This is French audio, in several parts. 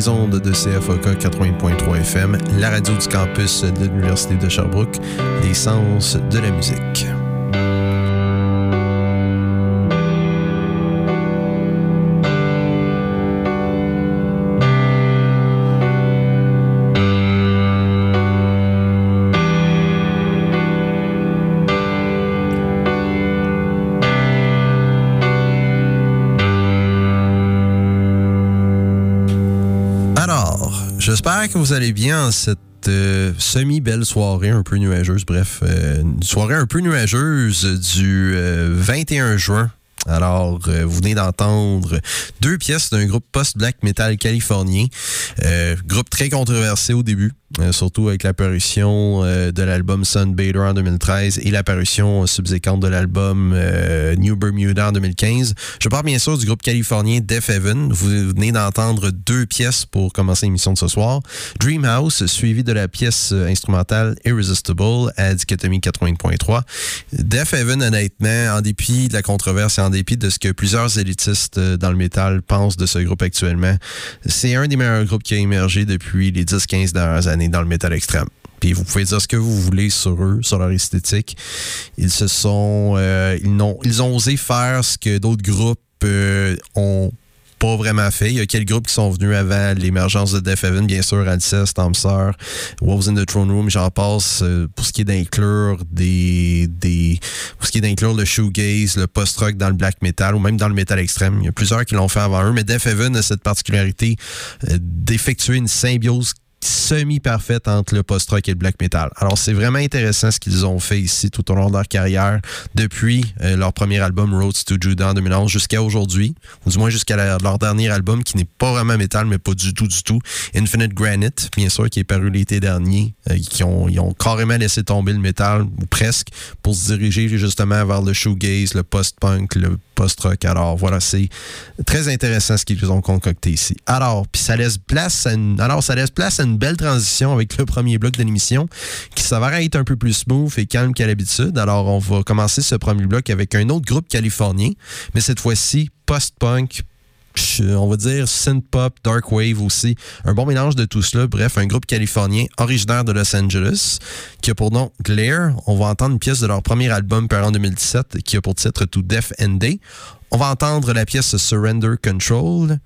Les ondes de CFOK 80.3 FM, la radio du campus de l'Université de Sherbrooke, les sens de la musique. Que vous allez bien en cette euh, semi-belle soirée un peu nuageuse. Bref, euh, une soirée un peu nuageuse du 21 euh, juin alors, vous venez d'entendre deux pièces d'un groupe post-black metal californien. Groupe très controversé au début, surtout avec l'apparition de l'album Sunbather en 2013 et l'apparition subséquente de l'album New Bermuda en 2015. Je parle bien sûr du groupe californien Death Heaven. Vous venez d'entendre deux pièces pour commencer l'émission de ce soir. Dream House, suivi de la pièce instrumentale Irresistible à Dichotomie 80.3. Death Heaven, honnêtement, en dépit de la controverse et en dépit de ce que plusieurs élitistes euh, dans le métal pensent de ce groupe actuellement, c'est un des meilleurs groupes qui a émergé depuis les 10-15 dernières années dans le métal extrême. Puis vous pouvez dire ce que vous voulez sur eux, sur leur esthétique. Ils se sont, euh, ils, ont, ils ont osé faire ce que d'autres groupes euh, ont pas vraiment fait. Il y a quelques groupes qui sont venus avant l'émergence de Death Heaven, bien sûr, Alcest, Stomper, Wolves in the Throne Room, j'en passe euh, pour ce qui est d'inclure des, des. pour ce qui est d'inclure le shoegaze, le post-rock dans le black metal ou même dans le metal extrême. Il y a plusieurs qui l'ont fait avant eux, mais Death Heaven a cette particularité euh, d'effectuer une symbiose semi-parfaite entre le post-rock et le black metal. Alors, c'est vraiment intéressant ce qu'ils ont fait ici tout au long de leur carrière, depuis euh, leur premier album Roads to Judah en 2011 jusqu'à aujourd'hui, ou du moins jusqu'à leur dernier album qui n'est pas vraiment metal, mais pas du tout, du tout. Infinite Granite, bien sûr, qui est paru l'été dernier, euh, qui ont, ils ont carrément laissé tomber le metal, ou presque, pour se diriger justement vers le shoegaze, le post-punk, le post-rock. Alors, voilà, c'est très intéressant ce qu'ils ont concocté ici. Alors, puis ça laisse place à une, alors, ça laisse place à une belle transition avec le premier bloc de l'émission qui s'avère être un peu plus smooth et calme qu'à l'habitude. Alors, on va commencer ce premier bloc avec un autre groupe californien, mais cette fois-ci post-punk, on va dire synth-pop, dark wave aussi. Un bon mélange de tout cela. Bref, un groupe californien originaire de Los Angeles qui a pour nom Glare. On va entendre une pièce de leur premier album paru en 2017 qui a pour titre To Death and Day. On va entendre la pièce Surrender Control.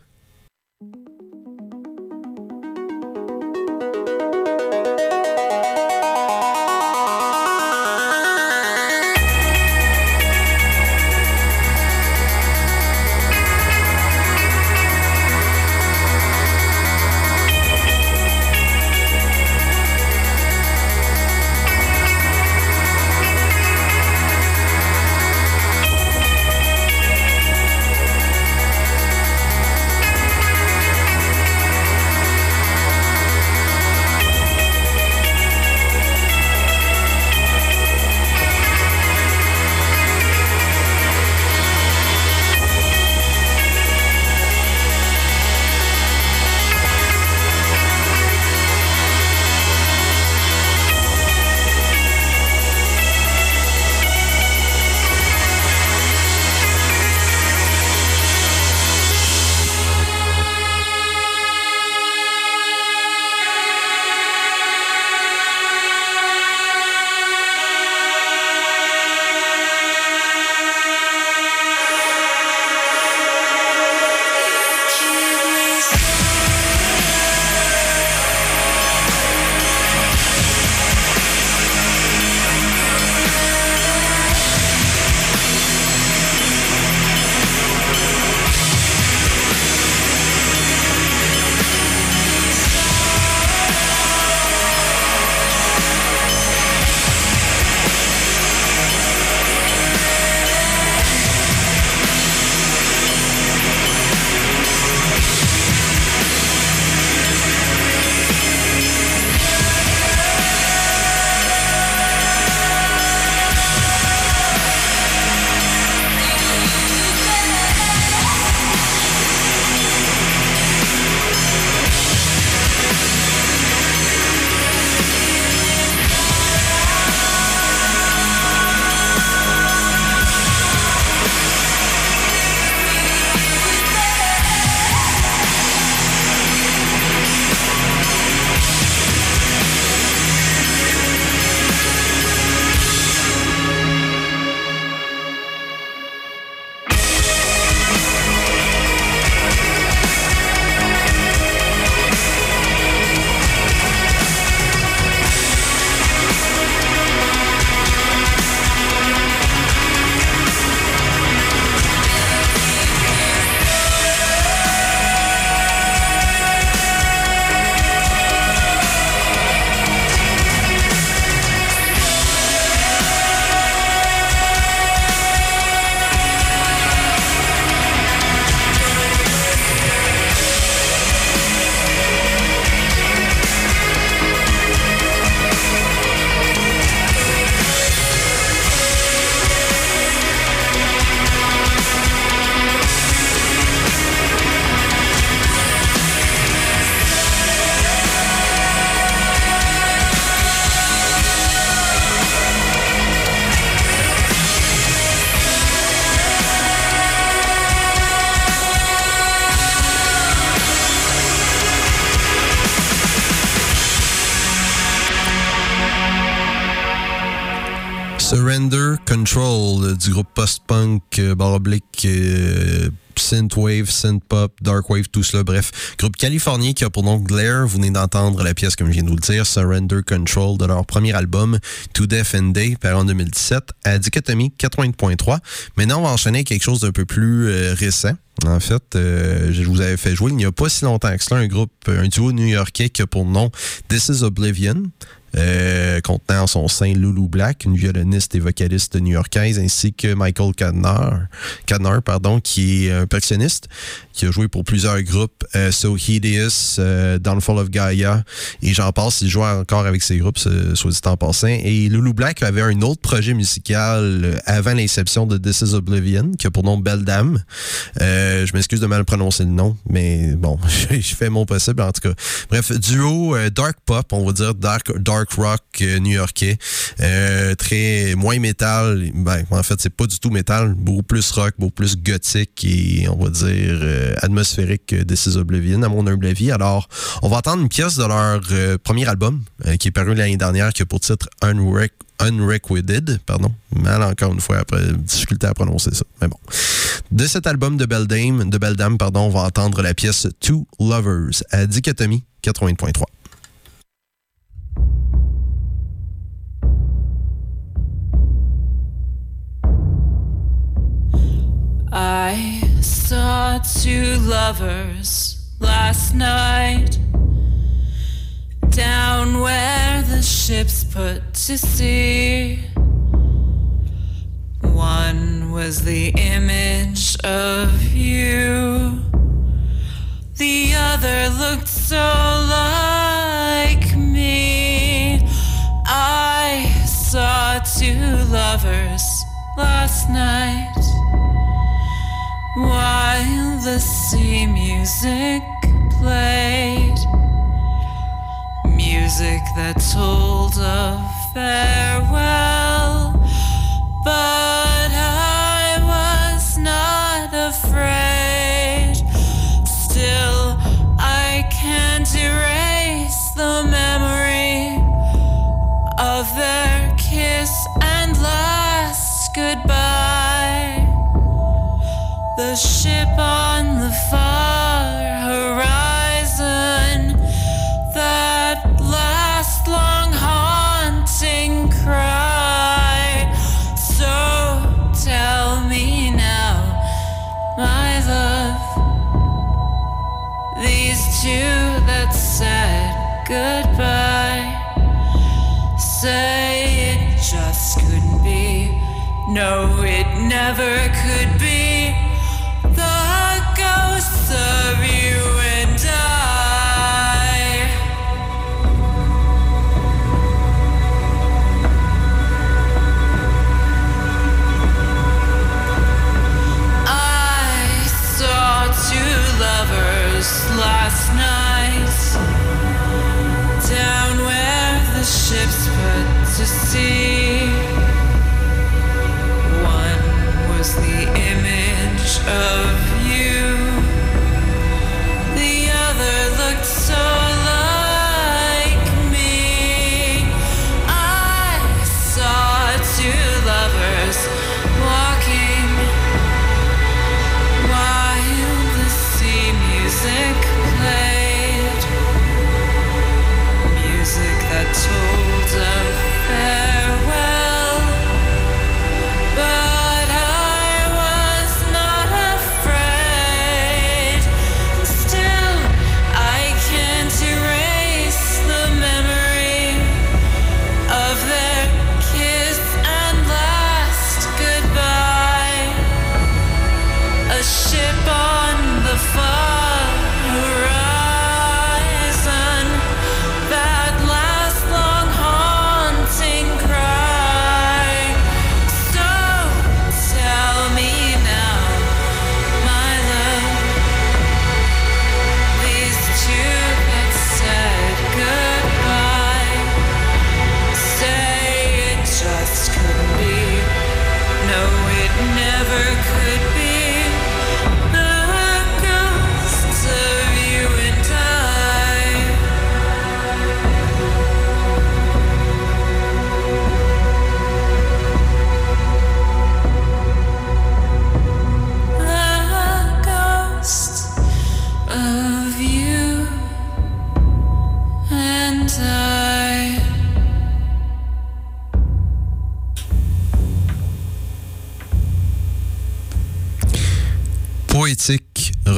Control du groupe post-punk baroblique synthwave, synthpop, darkwave, tout cela. Bref, groupe californien qui a pour nom Glare. Vous venez d'entendre la pièce, comme je viens de vous le dire, Surrender Control de leur premier album, To Death and Day, paru en 2017, à Dichotomie 80.3. Maintenant, on va enchaîner avec quelque chose d'un peu plus euh, récent. En fait, euh, je vous avais fait jouer il n'y a pas si longtemps que cela un groupe, un duo new-yorkais qui a pour nom This is Oblivion. Euh, contenant en son sein Lulu Black, une violoniste et vocaliste new-yorkaise, ainsi que Michael Cadner, Cadner pardon, qui est un percussionniste, qui a joué pour plusieurs groupes, euh, So Hideous, euh, Downfall of Gaia, et j'en passe, il joue encore avec ces groupes, soit dit en passant. Et Lulu Black avait un autre projet musical avant l'inception de This is Oblivion, qui a pour nom Beldam. je m'excuse de mal prononcer le nom, mais bon, je fais mon possible en tout cas. Bref, duo dark pop, on va dire dark, dark rock euh, new-yorkais. Euh, très moins métal. Ben, en fait, c'est pas du tout métal. Beaucoup plus rock, beaucoup plus gothique et on va dire euh, atmosphérique que This is Oblivion, à mon humble avis. Alors, on va entendre une pièce de leur premier album qui est paru l'année dernière, qui a pour titre Unrequited, pardon. Mal encore une fois, après, difficulté à prononcer ça. Mais bon. De cet album de Beldame, de Beldame, pardon, on va entendre la pièce Two Lovers à Dichotomie 80.3. I saw two lovers last night down where the ships put to sea. One was the image of you, the other looked so like me. I saw two lovers last night music played. Music that told of farewell,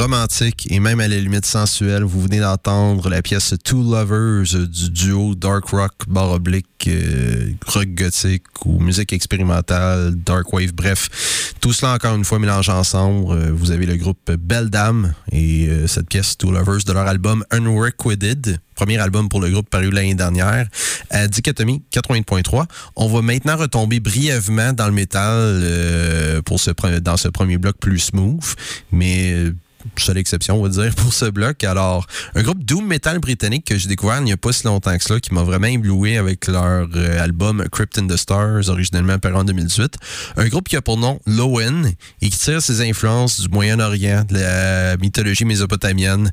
romantique et même à la limite sensuelle. Vous venez d'entendre la pièce Two Lovers du duo Dark Rock, barre oblique, euh, rock gothique ou musique expérimentale, dark wave, bref. Tout cela encore une fois mélangé ensemble. Euh, vous avez le groupe Belle Dame et euh, cette pièce Two Lovers de leur album Unrequited premier album pour le groupe paru l'année dernière, à Dichotomie 80.3. On va maintenant retomber brièvement dans le métal pour ce, dans ce premier bloc plus smooth, mais seule exception, on va dire, pour ce bloc. Alors, un groupe doom metal britannique que j'ai découvert il n'y a pas si longtemps que cela, qui m'a vraiment ébloui avec leur euh, album Crypt in the Stars, originellement paru en 2018. Un groupe qui a pour nom Lowen et qui tire ses influences du Moyen-Orient, de la mythologie mésopotamienne,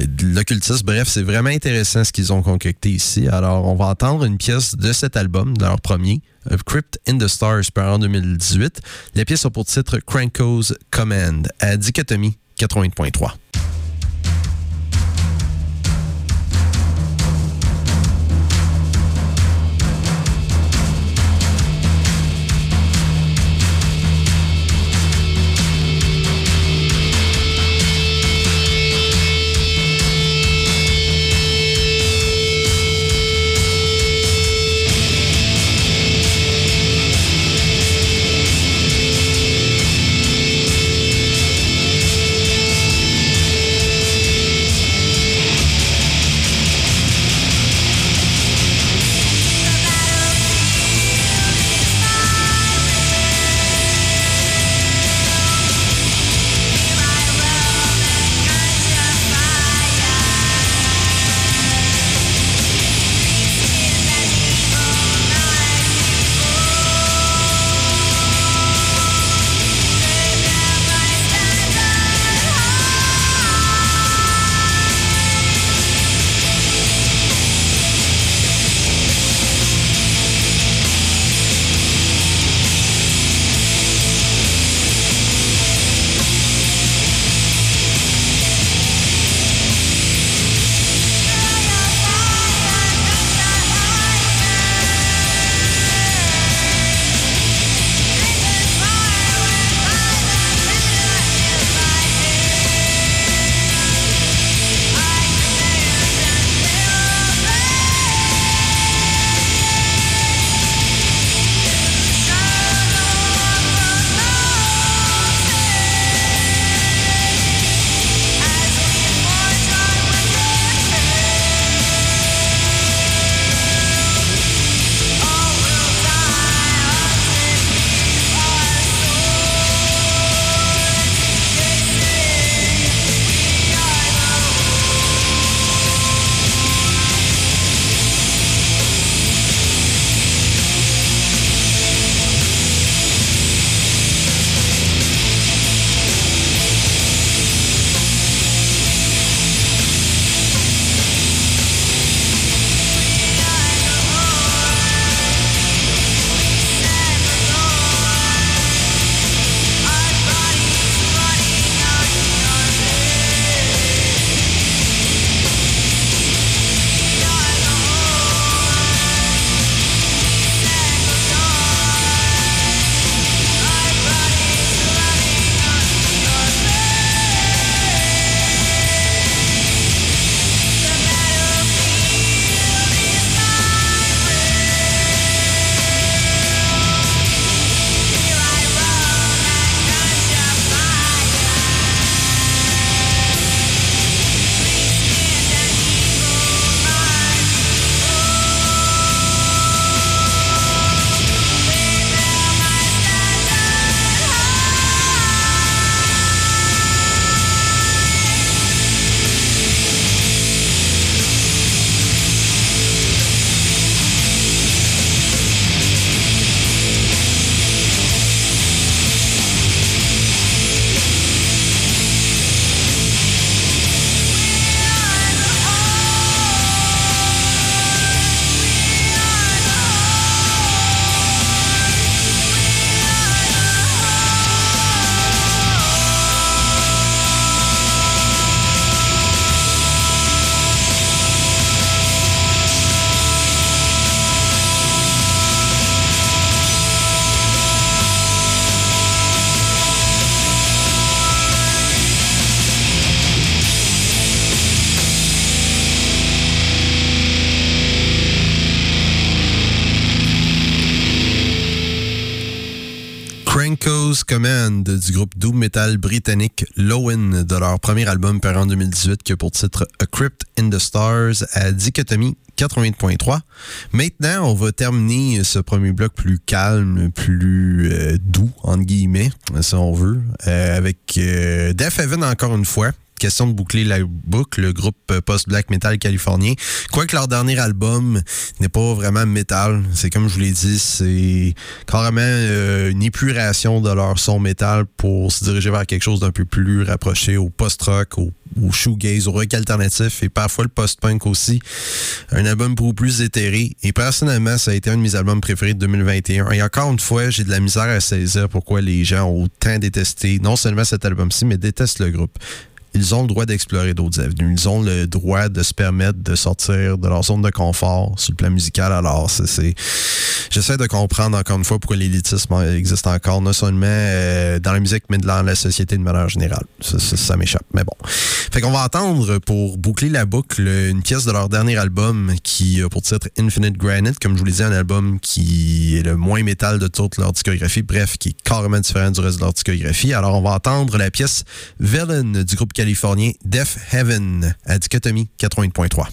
euh, de l'occultisme. Bref, c'est vraiment intéressant ce qu'ils ont concocté ici. Alors, on va entendre une pièce de cet album, de leur premier, euh, Crypt in the Stars, paru en 2018. La pièce a pour titre Cranko's Command, à Dichotomie 80.3. du groupe doom metal britannique Lowen de leur premier album paru en 2018 qui a pour titre A Crypt in the Stars à Dichotomie 88.3. Maintenant, on va terminer ce premier bloc plus calme, plus euh, doux, entre guillemets, si on veut, euh, avec euh, Death Heaven encore une fois question de boucler la boucle, le groupe post-black metal californien. Quoique leur dernier album n'est pas vraiment metal, c'est comme je vous l'ai dit, c'est carrément euh, une épuration de leur son metal pour se diriger vers quelque chose d'un peu plus rapproché au post-rock, au, shoegaze, au rock alternatif et parfois le post-punk aussi. Un album beaucoup plus éthéré. Et personnellement, ça a été un de mes albums préférés de 2021. Et encore une fois, j'ai de la misère à saisir pourquoi les gens ont autant détesté non seulement cet album-ci, mais détestent le groupe ils ont le droit d'explorer d'autres avenues. Ils ont le droit de se permettre de sortir de leur zone de confort sur le plan musical. Alors, c'est, j'essaie de comprendre encore une fois pourquoi l'élitisme existe encore, non seulement euh, dans la musique, mais dans la société de manière générale. Ça, m'échappe. Mais bon. Fait qu'on va entendre, pour boucler la boucle, une pièce de leur dernier album qui a pour titre Infinite Granite. Comme je vous l'ai dit, un album qui est le moins métal de toute leur discographie. Bref, qui est carrément différent du reste de leur discographie. Alors, on va entendre la pièce Villain du groupe californien Death Heaven à Dichotomie 80.3.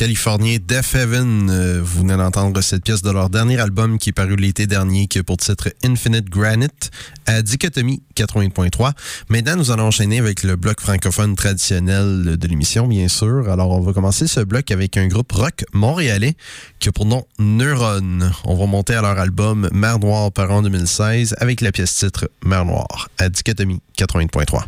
californien Death Heaven. Euh, vous venez d'entendre cette pièce de leur dernier album qui est paru l'été dernier, qui a pour titre Infinite Granite, à Dichotomie 80.3. Maintenant, nous allons enchaîner avec le bloc francophone traditionnel de l'émission, bien sûr. Alors, on va commencer ce bloc avec un groupe rock montréalais qui a pour nom Neuron. On va monter à leur album Mer Noire par an 2016 avec la pièce titre Mer Noire, à Dichotomie 80.3.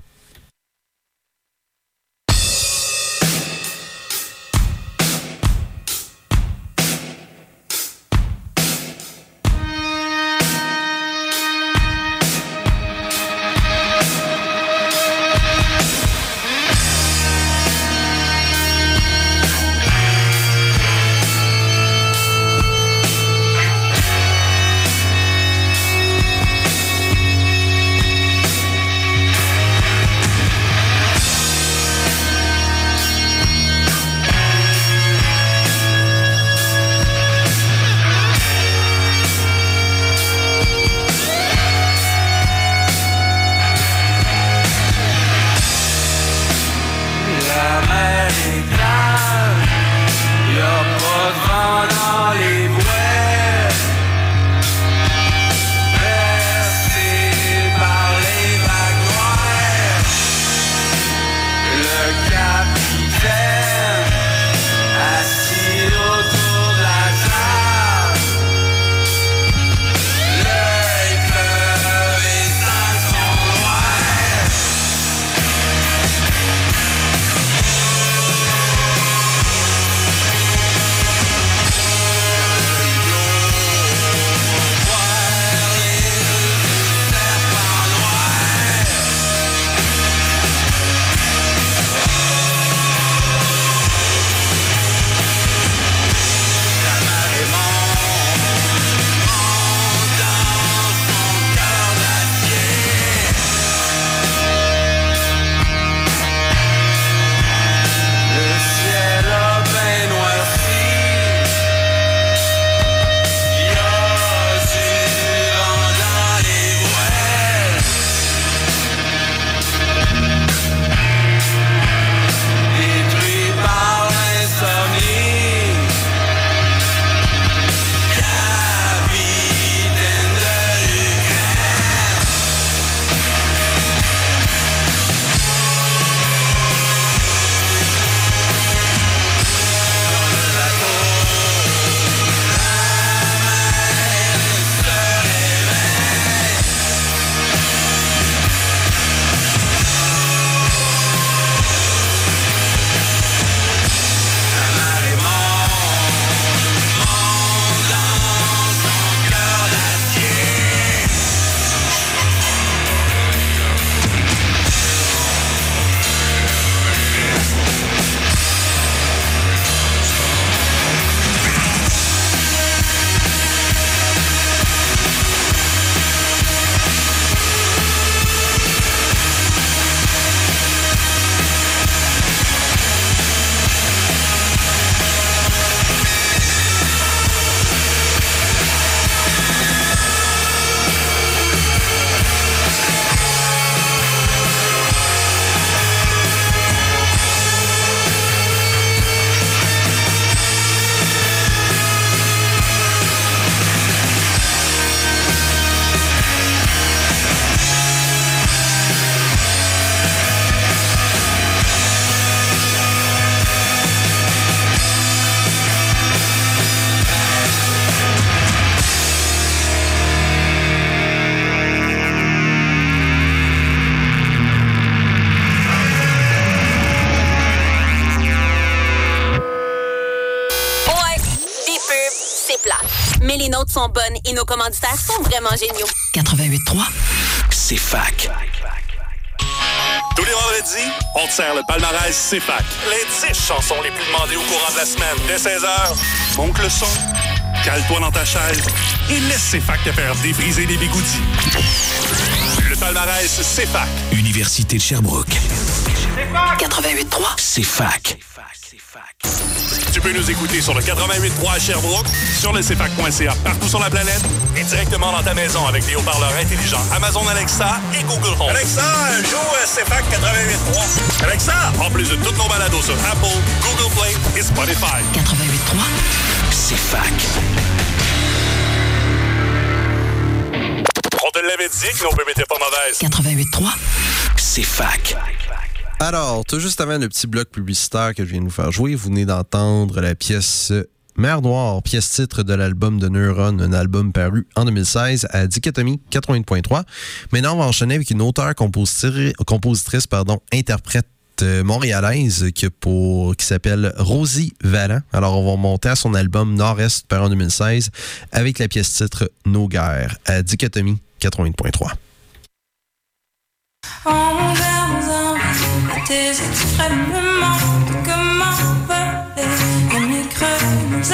sont bonnes et nos commanditaires sont vraiment géniaux. 88.3, c'est fac. Tous les vendredis, on te sert le palmarès CFAC. Les 10 chansons les plus demandées au courant de la semaine. Dès 16h, monte le son, cale-toi dans ta chaise et laisse CFAC te faire débriser les bigoudis. Le palmarès CFAC. Université de Sherbrooke. 88.3, c'est fac. Tu peux nous écouter sur le 88.3 à Sherbrooke, sur le CFAC.ca partout sur la planète et directement dans ta maison avec des haut-parleurs intelligents Amazon Alexa et Google Home. Alexa, joue CFAC 88.3. Alexa, en plus de toutes nos balados sur Apple, Google Play et Spotify. 88.3, c'est fac. On te l'avait dit que nos bébés étaient pas mauvaises. 88.3, c'est fac. Alors, tout juste avant le petit bloc publicitaire que je viens de vous faire jouer, vous venez d'entendre la pièce Mer Noire, pièce titre de l'album de Neuron, un album paru en 2016 à Dichotomie 80.3. Maintenant, on va enchaîner avec une auteure, compositrice, pardon, interprète euh, montréalaise qui s'appelle Rosie Vallant. Alors, on va monter à son album Nord-Est paru en 2016 avec la pièce titre Nos guerres à Dichotomie 80.3. Tes extrêmement comment voler et mes creux nous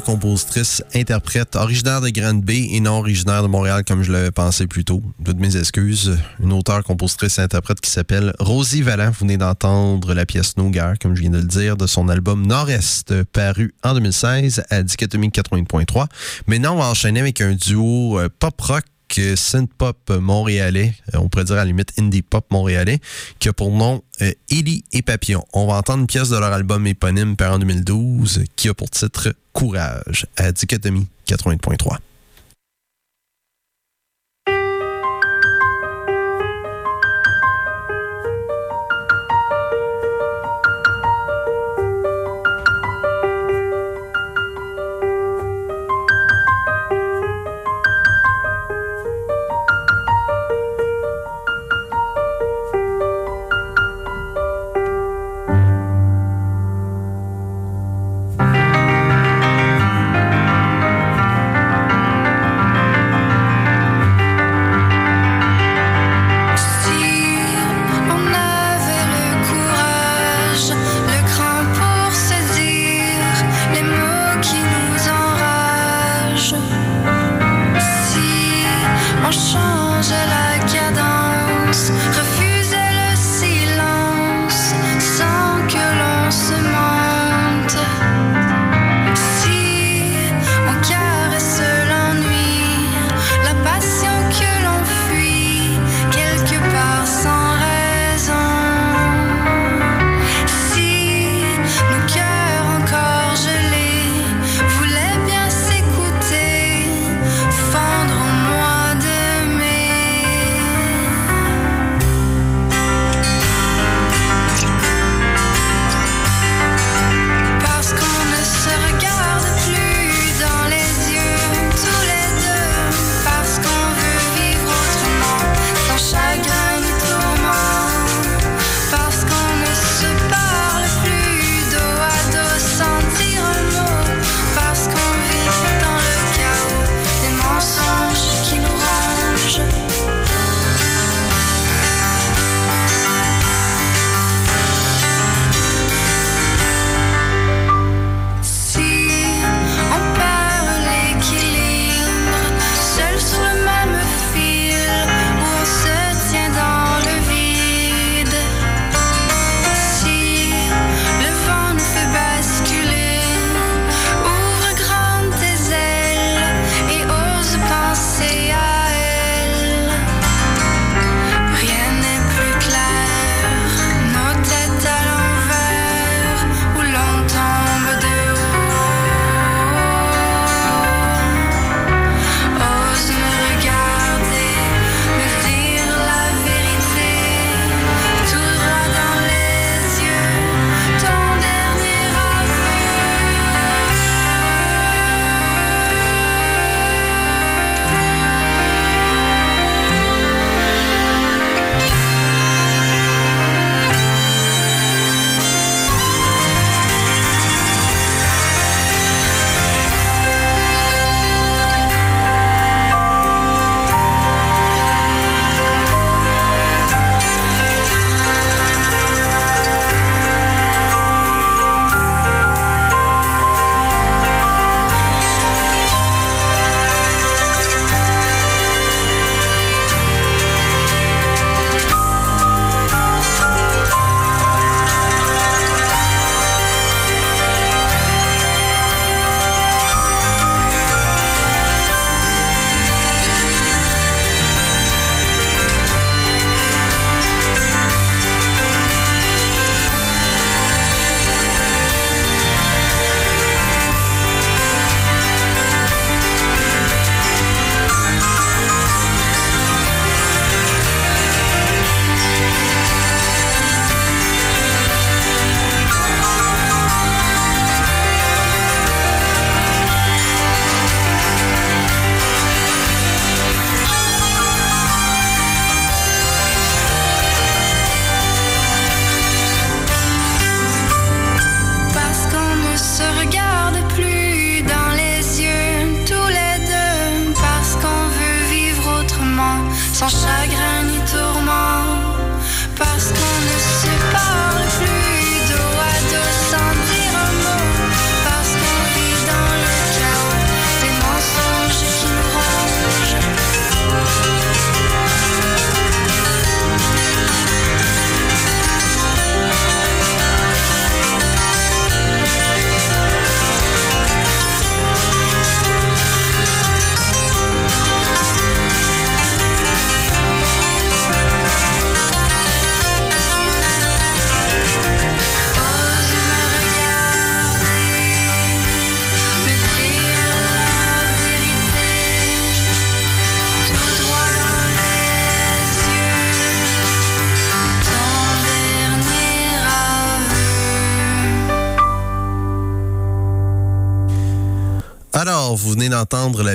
Compositrice, interprète, originaire de Grande Bay et non originaire de Montréal comme je l'avais pensé plus tôt. Toutes mes excuses. Une auteure, compositrice, interprète qui s'appelle Rosie Vallant. Vous venez d'entendre la pièce No Guerre, comme je viens de le dire, de son album Nord-Est, paru en 2016 à Dichotomie 80.3. Maintenant, on va enchaîner avec un duo euh, pop-rock euh, synth-pop montréalais, euh, on pourrait dire à la limite indie-pop montréalais, qui a pour nom euh, Ellie et Papillon. On va entendre une pièce de leur album éponyme paru en 2012 qui a pour titre Courage à Dichotomie 80.3.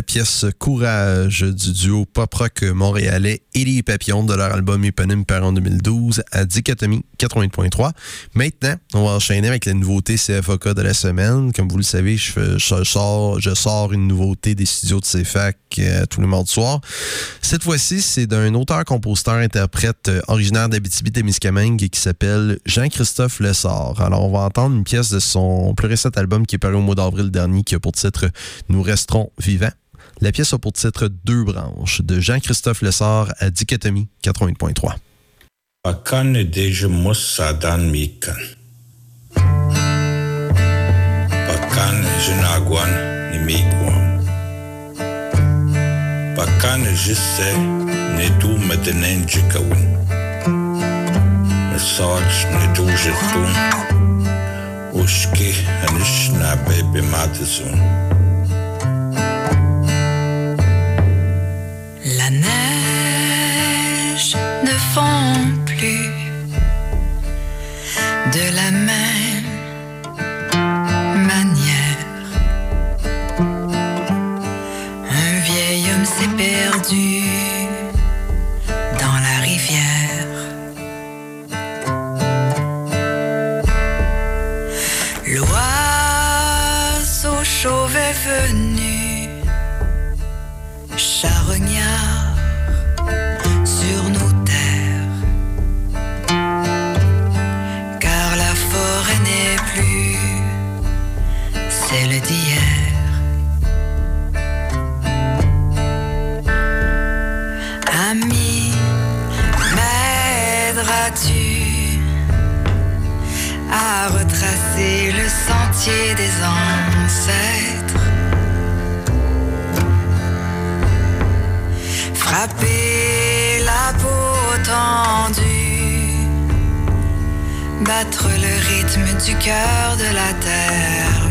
pièce Courage du duo pop-rock montréalais et les papillons de leur album éponyme par en 2012 à Dichotomie 80.3. Maintenant, on va enchaîner avec la nouveauté CFOK de la semaine. Comme vous le savez, je sors une nouveauté des studios de CFAC euh, tous les mardis soirs. Cette fois-ci, c'est d'un auteur-compositeur-interprète euh, originaire d'Abitibi-Témiscamingue qui s'appelle Jean-Christophe Lessard. Alors, on va entendre une pièce de son plus récent album qui est paru au mois d'avril dernier qui a pour titre Nous resterons vivants. La pièce a pour titre Deux branches de Jean-Christophe Lessard à Dichotomie 80.3. Pakan deja musadan mikan. Pakan jinagwan ni mikwan. Pakan jisse ne du medenen jikawin. Mesaj ne du jetun. Ushki anish na bebe matizun. Neige ne fond plus de la même manière. Un vieil homme s'est perdu dans la rivière. L'oiseau chauve est venu charognard à retracer le sentier des ancêtres? Frapper la peau tendue, battre le rythme du cœur de la terre-mère.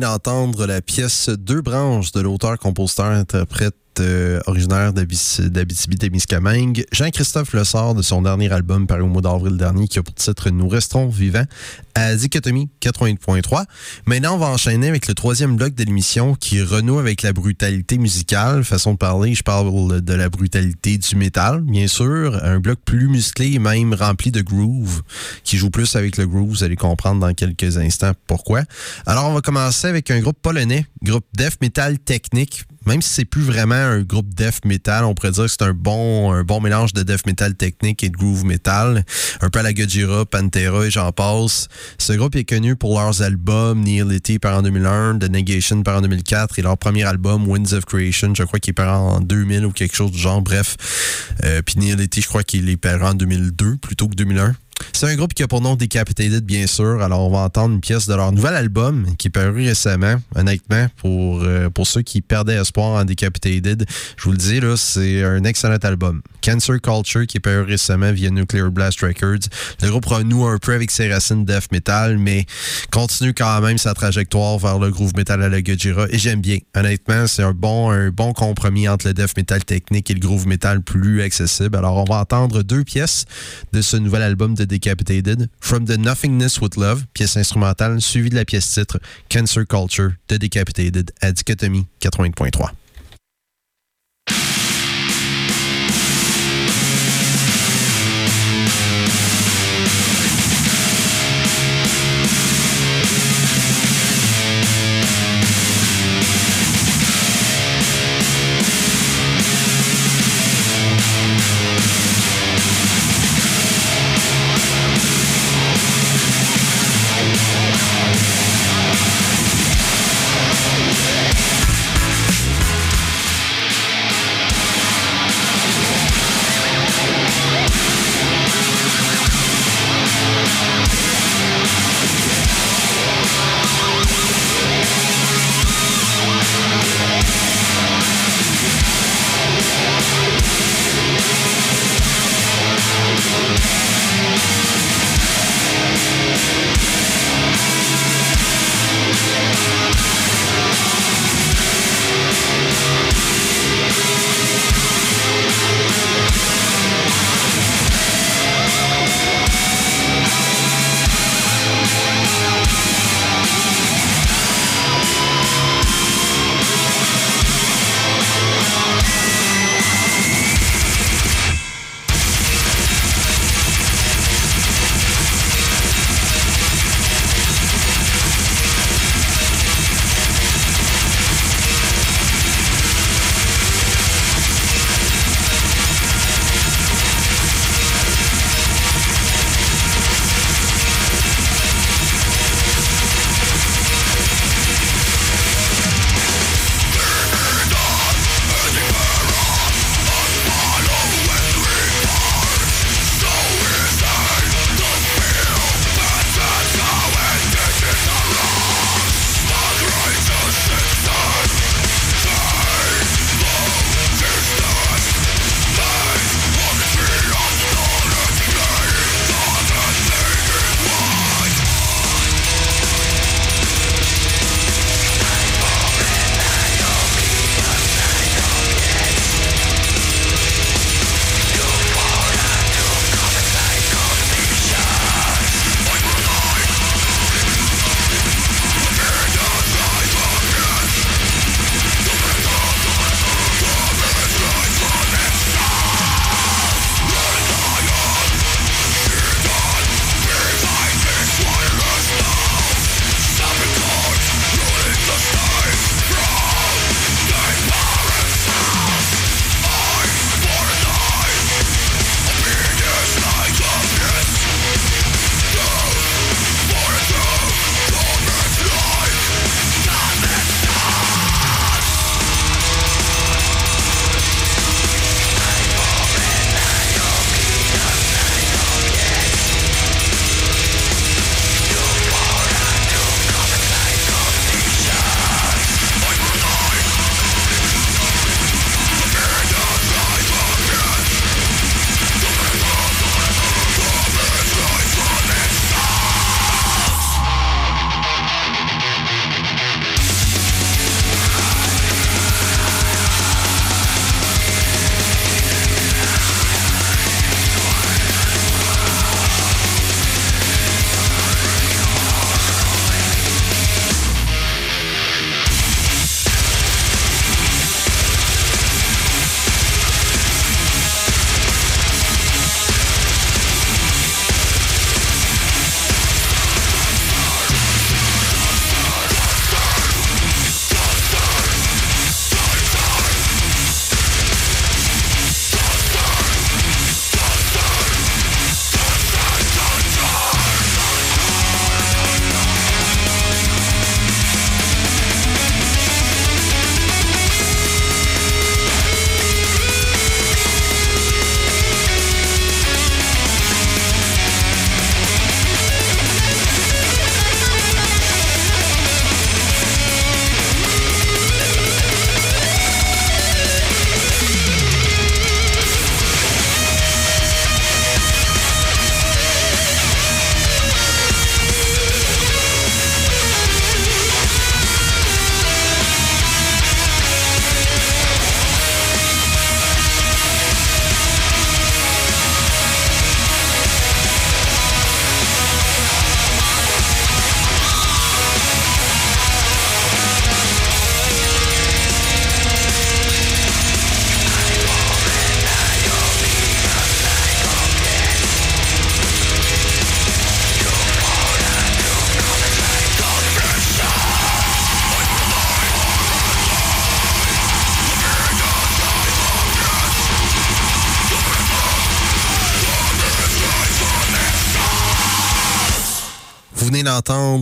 D'entendre la pièce Deux branches de l'auteur, compositeur, interprète euh, originaire d'Abitibi-Témiscamingue, Jean-Christophe Lessard de son dernier album paru au mois d'avril dernier qui a pour titre Nous resterons vivants à Dichotomie 88.3. Maintenant, on va enchaîner avec le troisième bloc de l'émission qui renoue avec la brutalité musicale. Façon de parler, je parle de la brutalité du métal, bien sûr. Un bloc plus musclé et même rempli de groove, qui joue plus avec le groove. Vous allez comprendre dans quelques instants pourquoi. Alors, on va commencer avec un groupe polonais, groupe death metal technique. Même si c'est plus vraiment un groupe death metal, on pourrait dire que c'est un bon, un bon mélange de death metal technique et de groove metal. Un peu à la Gojira, Pantera et j'en passe. Ce groupe est connu pour leurs albums Nihility par en 2001, The Negation par en 2004 et leur premier album Winds of Creation, je crois qu'il est par en 2000 ou quelque chose du genre. Bref, euh, puis Nihility, je crois qu'il est par en 2002 plutôt que 2001. C'est un groupe qui a pour nom Decapitated, bien sûr. Alors, on va entendre une pièce de leur nouvel album qui est paru récemment. Honnêtement, pour, euh, pour ceux qui perdaient espoir en Decapitated, je vous le dis, c'est un excellent album. Cancer Culture qui est paru récemment via Nuclear Blast Records. Le groupe renoue un peu avec ses racines death metal, mais continue quand même sa trajectoire vers le groove metal à la Gojira. Et j'aime bien. Honnêtement, c'est un bon, un bon compromis entre le death metal technique et le groove metal plus accessible. Alors, on va entendre deux pièces de ce nouvel album de Decapitated. From the Nothingness with Love, pièce instrumentale, suivie de la pièce titre Cancer Culture de Decapitated à Dichotomie 80.3.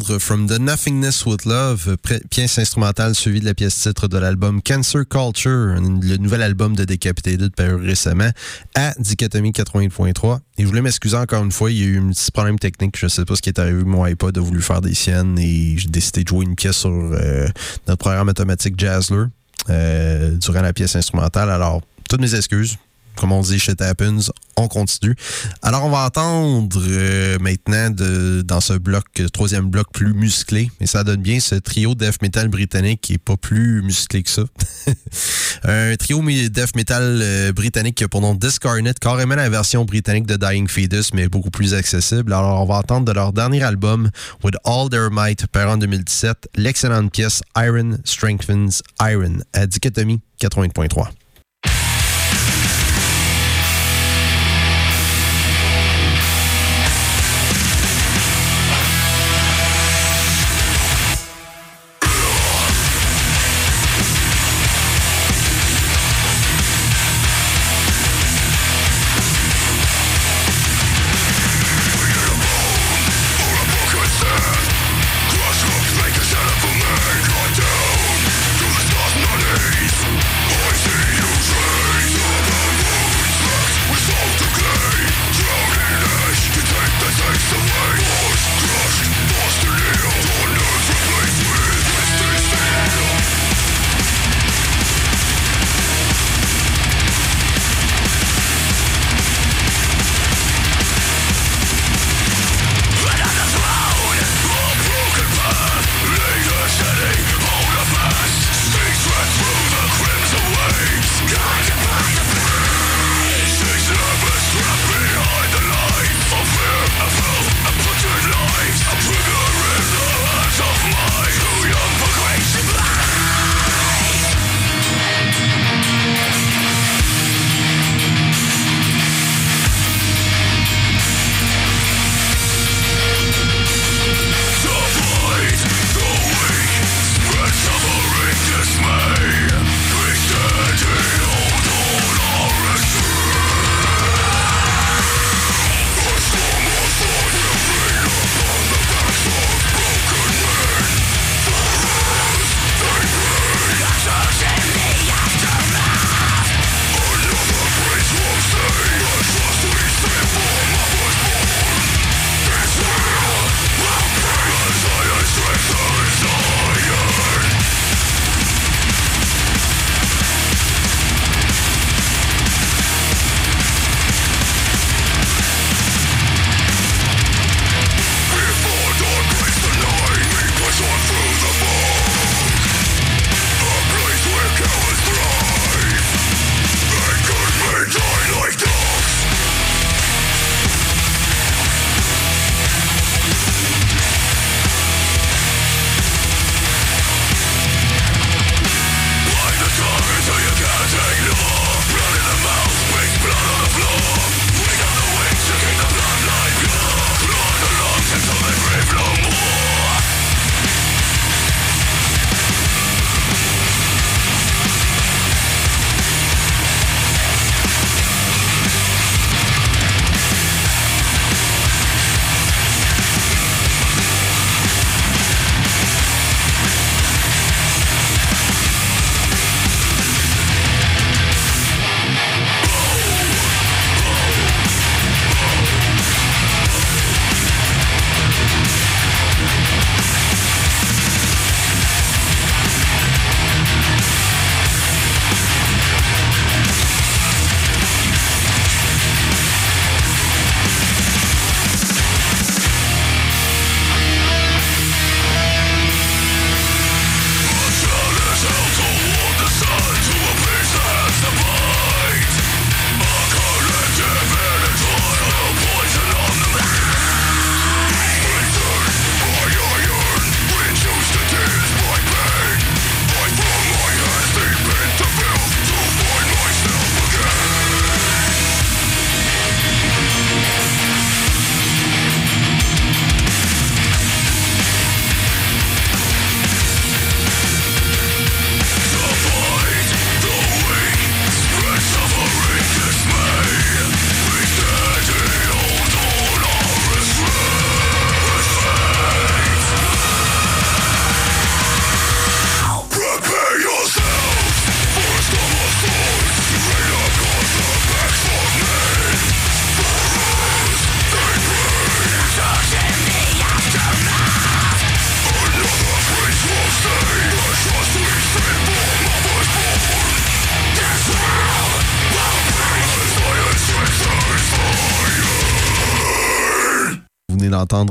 d'entendre From the Nothingness with Love, pièce instrumentale suivie de la pièce titre de l'album Cancer Culture, le nouvel album de Decapitated paru récemment à Dichotomie 80.3. Et je voulais m'excuser encore une fois, il y a eu un petit problème technique, je sais pas ce qui est arrivé, mon iPod a voulu faire des siennes et j'ai décidé de jouer une pièce sur euh, notre programme automatique Jazzler euh, durant la pièce instrumentale. Alors, toutes mes excuses, comme on dit shit happens, on continue. Alors, on va entendre euh, maintenant de, dans ce bloc, troisième bloc plus musclé, et ça donne bien ce trio death metal britannique qui est pas plus musclé que ça. Un trio death metal euh, britannique qui a pour nom Discarnate, carrément la version britannique de Dying Fetus, mais beaucoup plus accessible. Alors, on va entendre de leur dernier album, With All Their Might, par en 2017, l'excellente pièce Iron Strengthens Iron, à Dichotomie 80.3.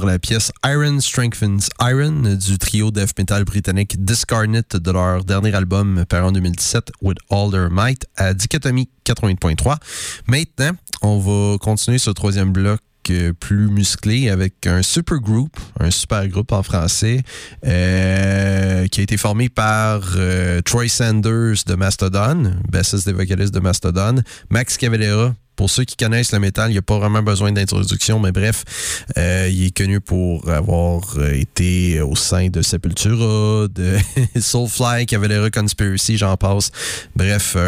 la pièce Iron Strengthens Iron du trio death metal britannique Discarnate de leur dernier album paru en 2017 With All Their Might à Dichotomie 80.3. Maintenant, on va continuer ce troisième bloc euh, plus musclé avec un super group, un super groupe en français, euh, qui a été formé par euh, Troy Sanders de Mastodon, bassiste des vocalistes de Mastodon, Max Cavalera, pour ceux qui connaissent le métal, il n'y a pas vraiment besoin d'introduction, mais bref, euh, il est connu pour avoir euh, été au sein de Sepultura, de Soulfly, Cavalera Conspiracy, j'en passe. Bref, un,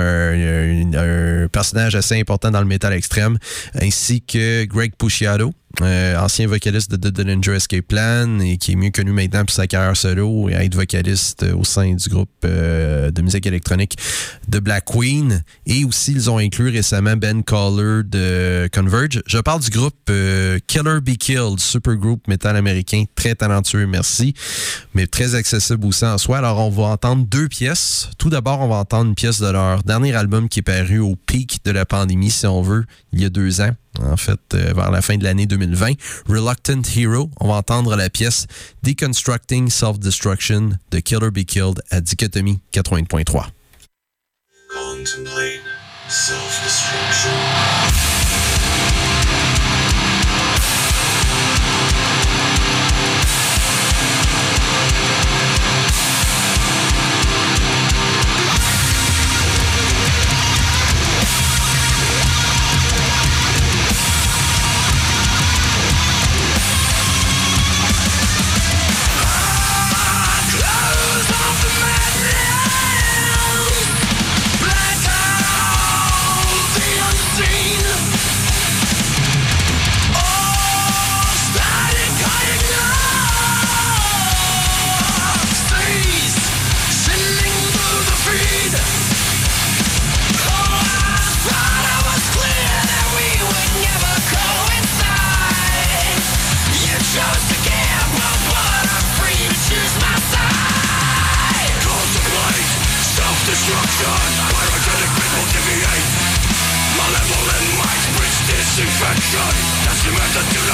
un- un personnage assez important dans le métal extrême, ainsi que Greg Puciato, euh, ancien vocaliste de The Dillinger Escape Plan et qui est mieux connu maintenant pour sa carrière solo et être vocaliste euh, au sein du groupe euh, de musique électronique de Black Queen. Et aussi, ils ont inclus récemment Ben Caller de Converge. Je parle du groupe Killer Be Killed, super groupe métal américain, très talentueux, merci, mais très accessible aussi en soi. Alors, on va entendre deux pièces. Tout d'abord, on va entendre une pièce de leur dernier album qui est paru au pic de la pandémie, si on veut, il y a deux ans en fait, euh, vers la fin de l'année 2020. Reluctant Hero, on va entendre la pièce Deconstructing Self-Destruction de Killer Be Killed à Dichotomie 80.3. disinfection. That's the method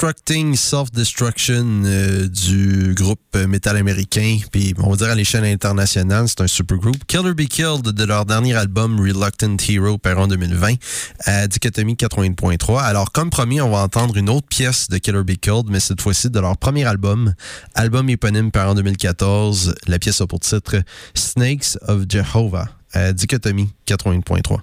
Deconstructing Self-Destruction euh, du groupe euh, métal américain, puis on va dire à l'échelle internationale, c'est un super groupe. Killer Be Killed de leur dernier album Reluctant Hero par en 2020 à Dichotomie 80.3. Alors comme promis, on va entendre une autre pièce de Killer Be Killed, mais cette fois-ci de leur premier album, album éponyme par en 2014. La pièce a pour titre Snakes of Jehovah à Dichotomie 80.3.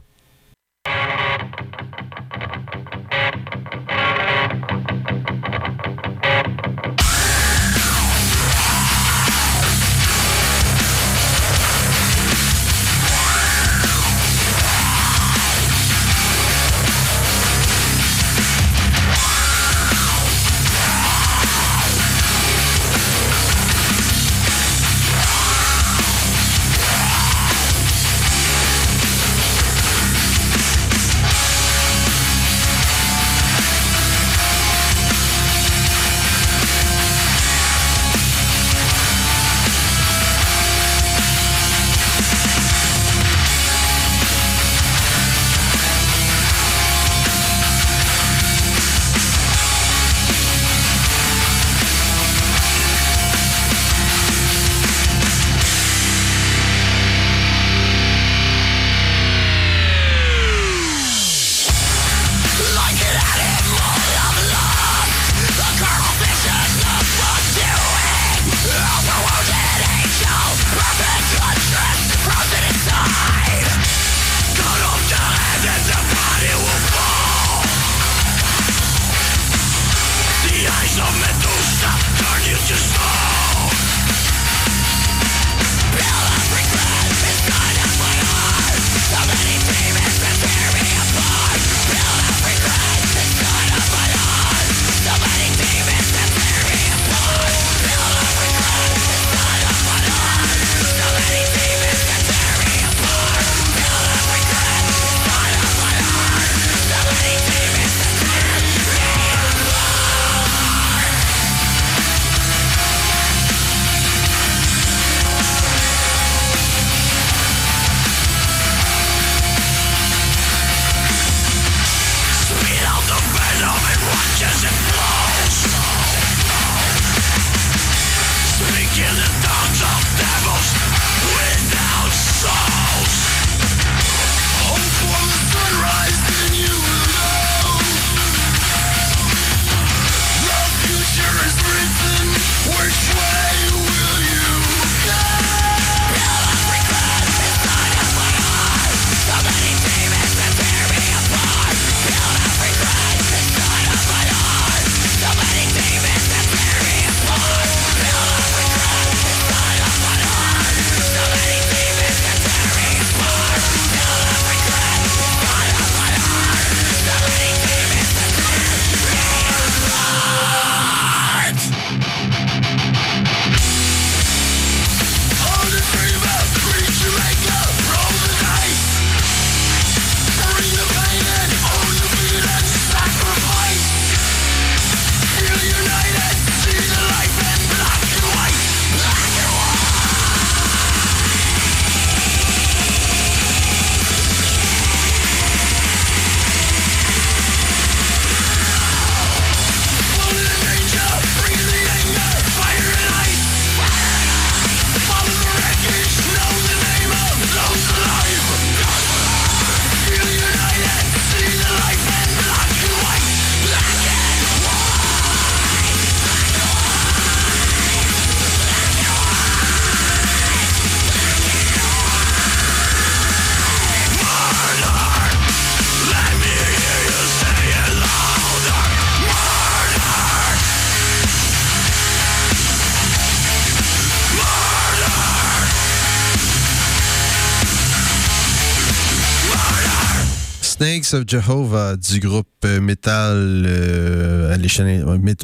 Snakes of Jehovah du groupe euh, metal euh,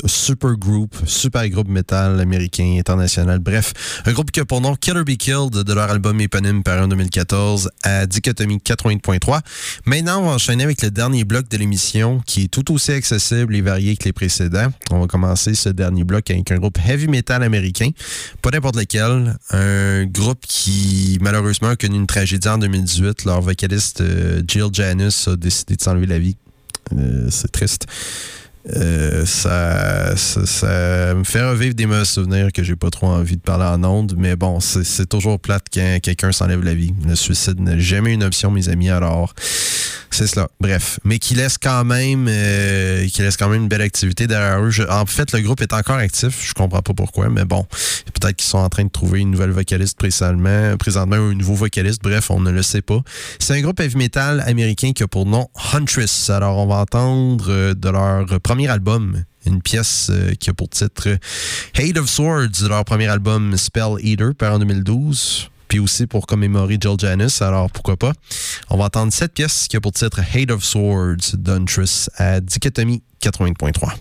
super group, super groupe metal américain international. Bref, un groupe qui a pour nom Killer Be Killed de leur album éponyme paru en 2014 à Dichotomie 80.3. Maintenant, on va enchaîner avec le dernier bloc de l'émission qui est tout aussi accessible et varié que les précédents. On va commencer ce dernier bloc avec un groupe heavy metal américain, pas n'importe lequel, un groupe qui malheureusement a connu une tragédie en 2018. Leur vocaliste euh, Jill Janus a décidé de s'enlever la vie. Euh, c'est triste. Euh, ça, me fait revivre des mauvais souvenirs que j'ai pas trop envie de parler en ondes, mais bon, c'est toujours plate quand quelqu'un s'enlève la vie. Le suicide n'est jamais une option, mes amis, alors c'est cela. Bref, mais qui laisse quand même euh, qui laisse quand même une belle activité derrière eux. En fait, le groupe est encore actif, je comprends pas pourquoi, mais bon, peut-être qu'ils sont en train de trouver une nouvelle vocaliste présentement, présentement ou un nouveau vocaliste, bref, on ne le sait pas. C'est un groupe heavy metal américain qui a pour nom Huntress. Alors, on va entendre euh, de leur premier album une pièce euh, qui a pour titre Hate of Swords, de leur premier album Spell Eater, paru en 2012. Puis aussi pour commémorer Jill Janis, alors pourquoi pas. On va entendre cette pièce qui a pour titre Hate of Swords d'Huntress à Dichotomie 80.3.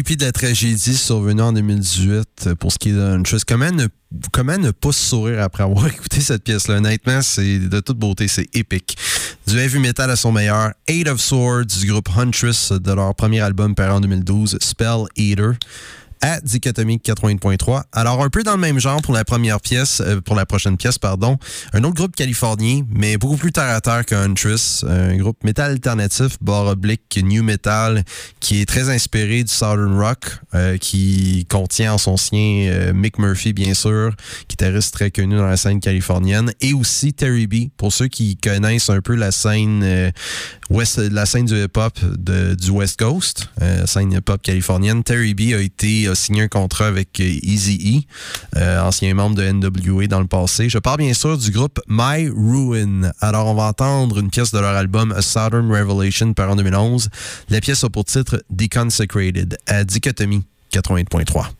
dépit de la tragédie survenue en 2018 euh, pour ce qui est d'Untress, comment ne, comment ne pas sourire après avoir écouté cette pièce-là? Honnêtement, c'est de toute beauté, c'est épique. Du heavy metal à son meilleur, Eight of Swords du groupe Huntress de leur premier album paru en 2012, Spell Eater à Dichotomie 80.3. Alors, un peu dans le même genre pour la première pièce, euh, pour la prochaine pièce, pardon. Un autre groupe californien, mais beaucoup plus terre à terre qu'un. Un groupe métal alternatif, barre oblique, new metal, qui est très inspiré du Southern Rock, euh, qui contient en son sien euh, Mick Murphy, bien sûr, guitariste très connu dans la scène californienne, et aussi Terry B, pour ceux qui connaissent un peu la scène euh, West, la scène du hip-hop du West Coast, euh, scène hip-hop californienne. Terry B a été signé un contrat avec Easy E, ancien membre de NWA dans le passé. Je parle bien sûr du groupe My Ruin. Alors on va entendre une pièce de leur album A Southern Revelation par en 2011. La pièce a pour titre Deconsecrated à Dichotomie 88.3.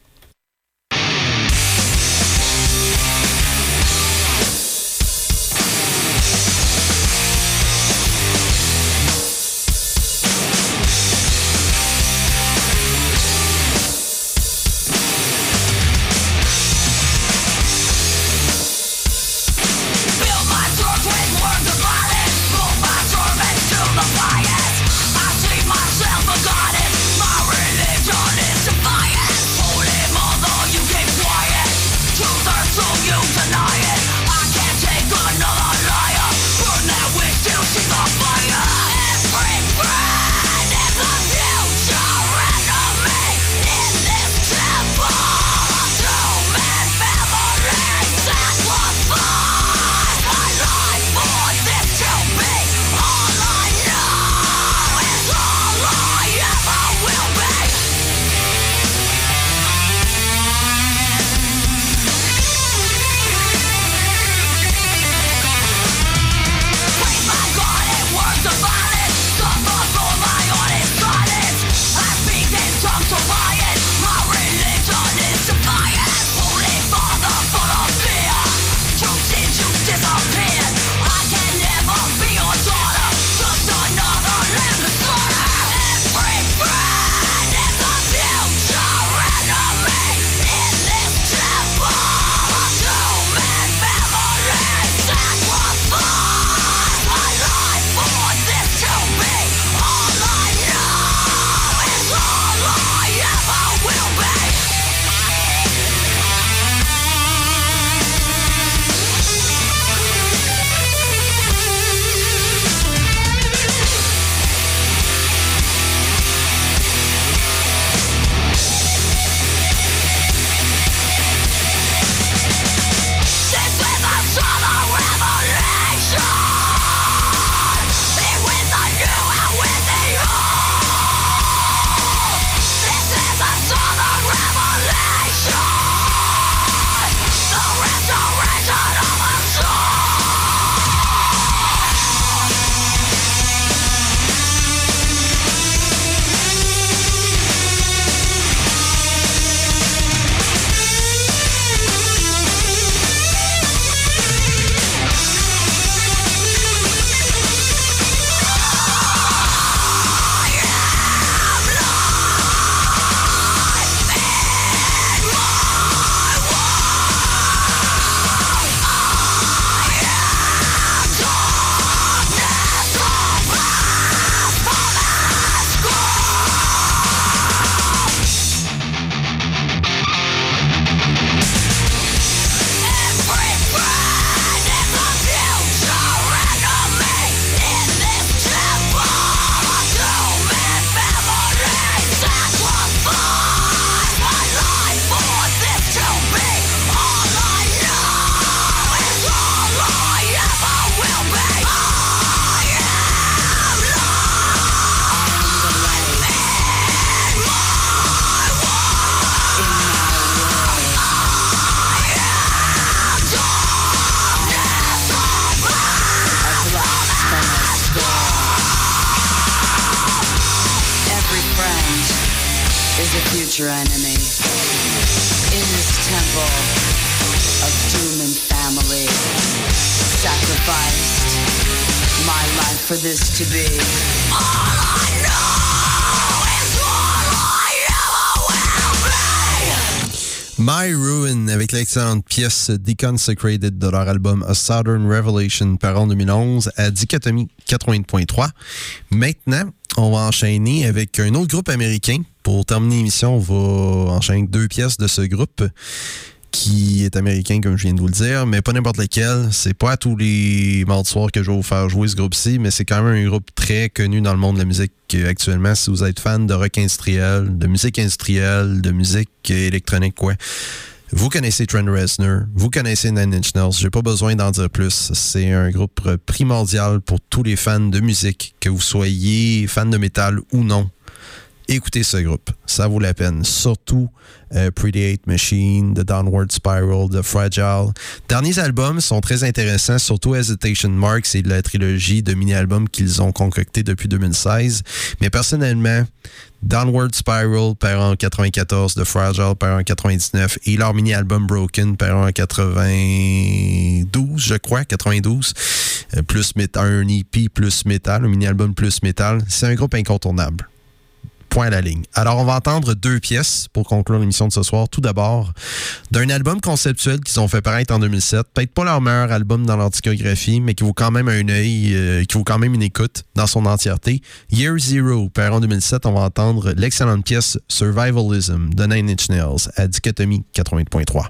l'excellente pièce Deconsecrated de leur album A Southern Revelation par en 2011 à Dichotomie 80.3. Maintenant, on va enchaîner avec un autre groupe américain. Pour terminer l'émission, on va enchaîner deux pièces de ce groupe qui est américain, comme je viens de vous le dire, mais pas n'importe lequel. C'est pas tous les mardis soirs que je vais vous faire jouer ce groupe-ci, mais c'est quand même un groupe très connu dans le monde de la musique euh, actuellement. Si vous êtes fan de rock industriel, de musique industrielle, de musique électronique, quoi. Vous connaissez Trent Reznor, vous connaissez Nine Inch Nails, j'ai pas besoin d'en dire plus. C'est un groupe primordial pour tous les fans de musique, que vous soyez fan de métal ou non écoutez ce groupe. Ça vaut la peine. Surtout euh, Pretty Hate Machine, The Downward Spiral, The Fragile. Derniers albums sont très intéressants, surtout Hesitation Mark, c'est la trilogie de mini-albums qu'ils ont concocté depuis 2016. Mais personnellement, Downward Spiral par en 94, The Fragile par en 99 et leur mini-album Broken par en 92, je crois, 92, euh, plus un EP plus métal, un mini-album plus métal. C'est un groupe incontournable point à la ligne. Alors, on va entendre deux pièces pour conclure l'émission de ce soir. Tout d'abord, d'un album conceptuel qu'ils ont fait paraître en 2007. Peut-être pas leur meilleur album dans l'anticographie, mais qui vaut quand même un œil, euh, qui vaut quand même une écoute dans son entièreté. Year Zero, paru en 2007, on va entendre l'excellente pièce Survivalism de Nine Inch Nails à Dichotomie 80.3.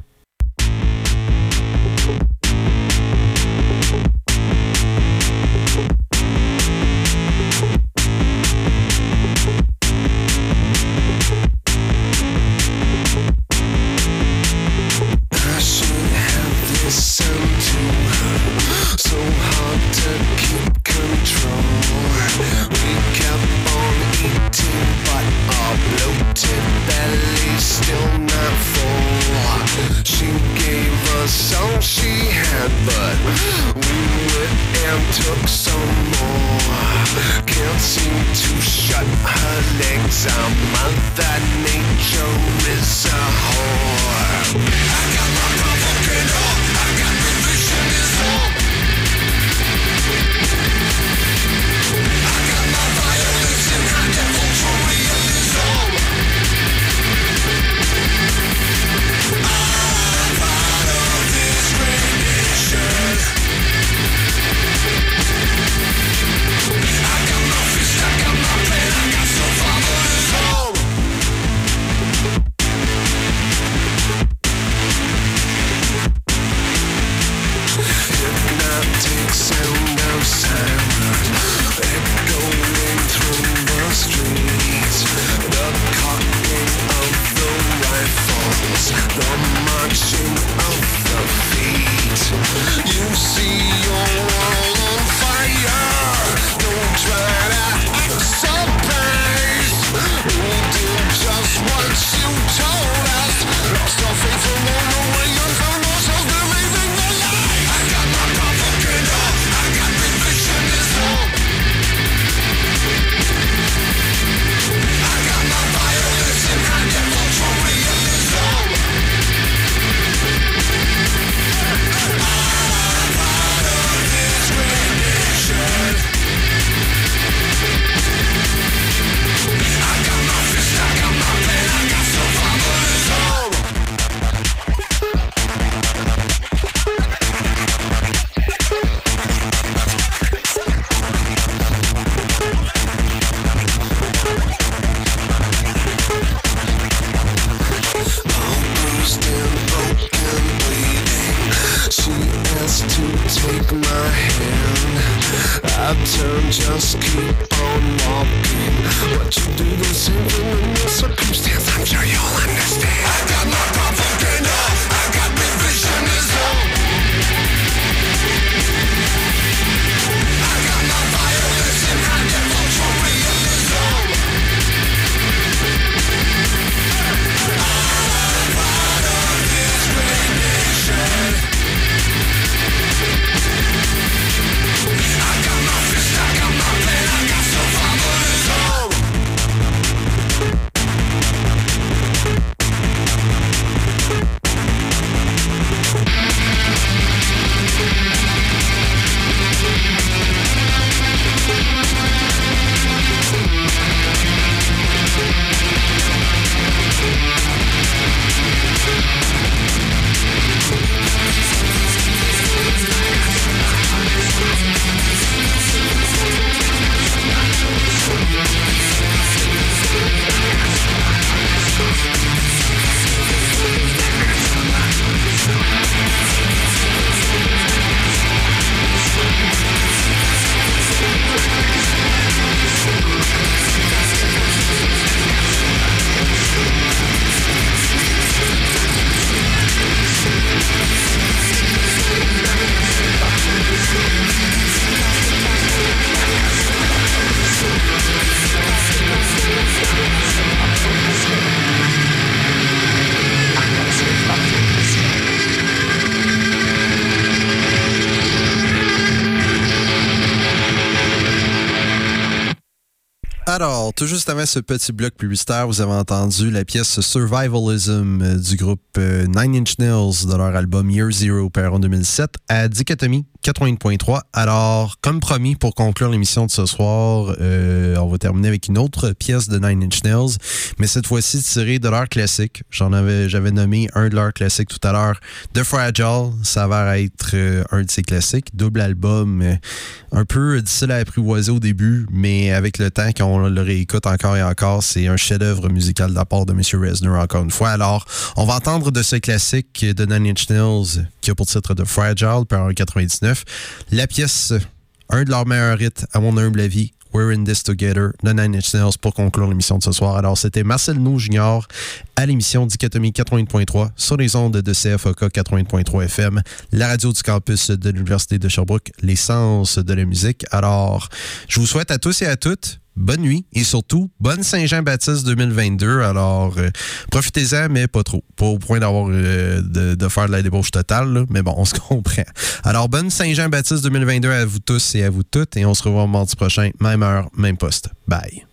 tout juste avant ce petit bloc publicitaire, vous avez entendu la pièce Survivalism euh, du groupe Nine Inch Nails de leur album Year Zero, paru en 2007, à Dichotomie 80.3. Alors, comme promis, pour conclure l'émission de ce soir, euh, on va terminer avec une autre pièce de Nine Inch Nails, mais cette fois-ci tirée de leur classique. J'en avais, j'avais nommé un de leurs classiques tout à l'heure, The Fragile. Ça va être euh, un de ses classiques. Double album, euh, un peu difficile à apprivoiser au début, mais avec le temps qu'on le réécoute encore et encore, c'est un chef-d'œuvre musical de la part de M. Reznor, encore une fois. Alors, on va entendre de ce classique de Nine Inch Nails, qui a pour titre de Fragile, par en 99. La pièce, un de leurs meilleurs hits, à mon humble avis, We're in this together, de Nine Inch Nails, pour conclure l'émission de ce soir. Alors, c'était Marcel Nou Junior à l'émission Dichotomie 80.3 sur les ondes de CFOK 80.3 FM, la radio du campus de l'Université de Sherbrooke, l'essence de la musique. Alors, je vous souhaite à tous et à toutes bonne nuit et surtout bonne Saint-Jean-Baptiste 2022. Alors, euh, profitez-en, mais pas trop. Pas au point d'avoir euh, de, faire de la débauche totale, là, mais bon, on se comprend. Alors, bonne Saint-Jean-Baptiste 2022 à vous tous et à vous toutes et on se revoit mardi prochain, même heure, même poste. Bye.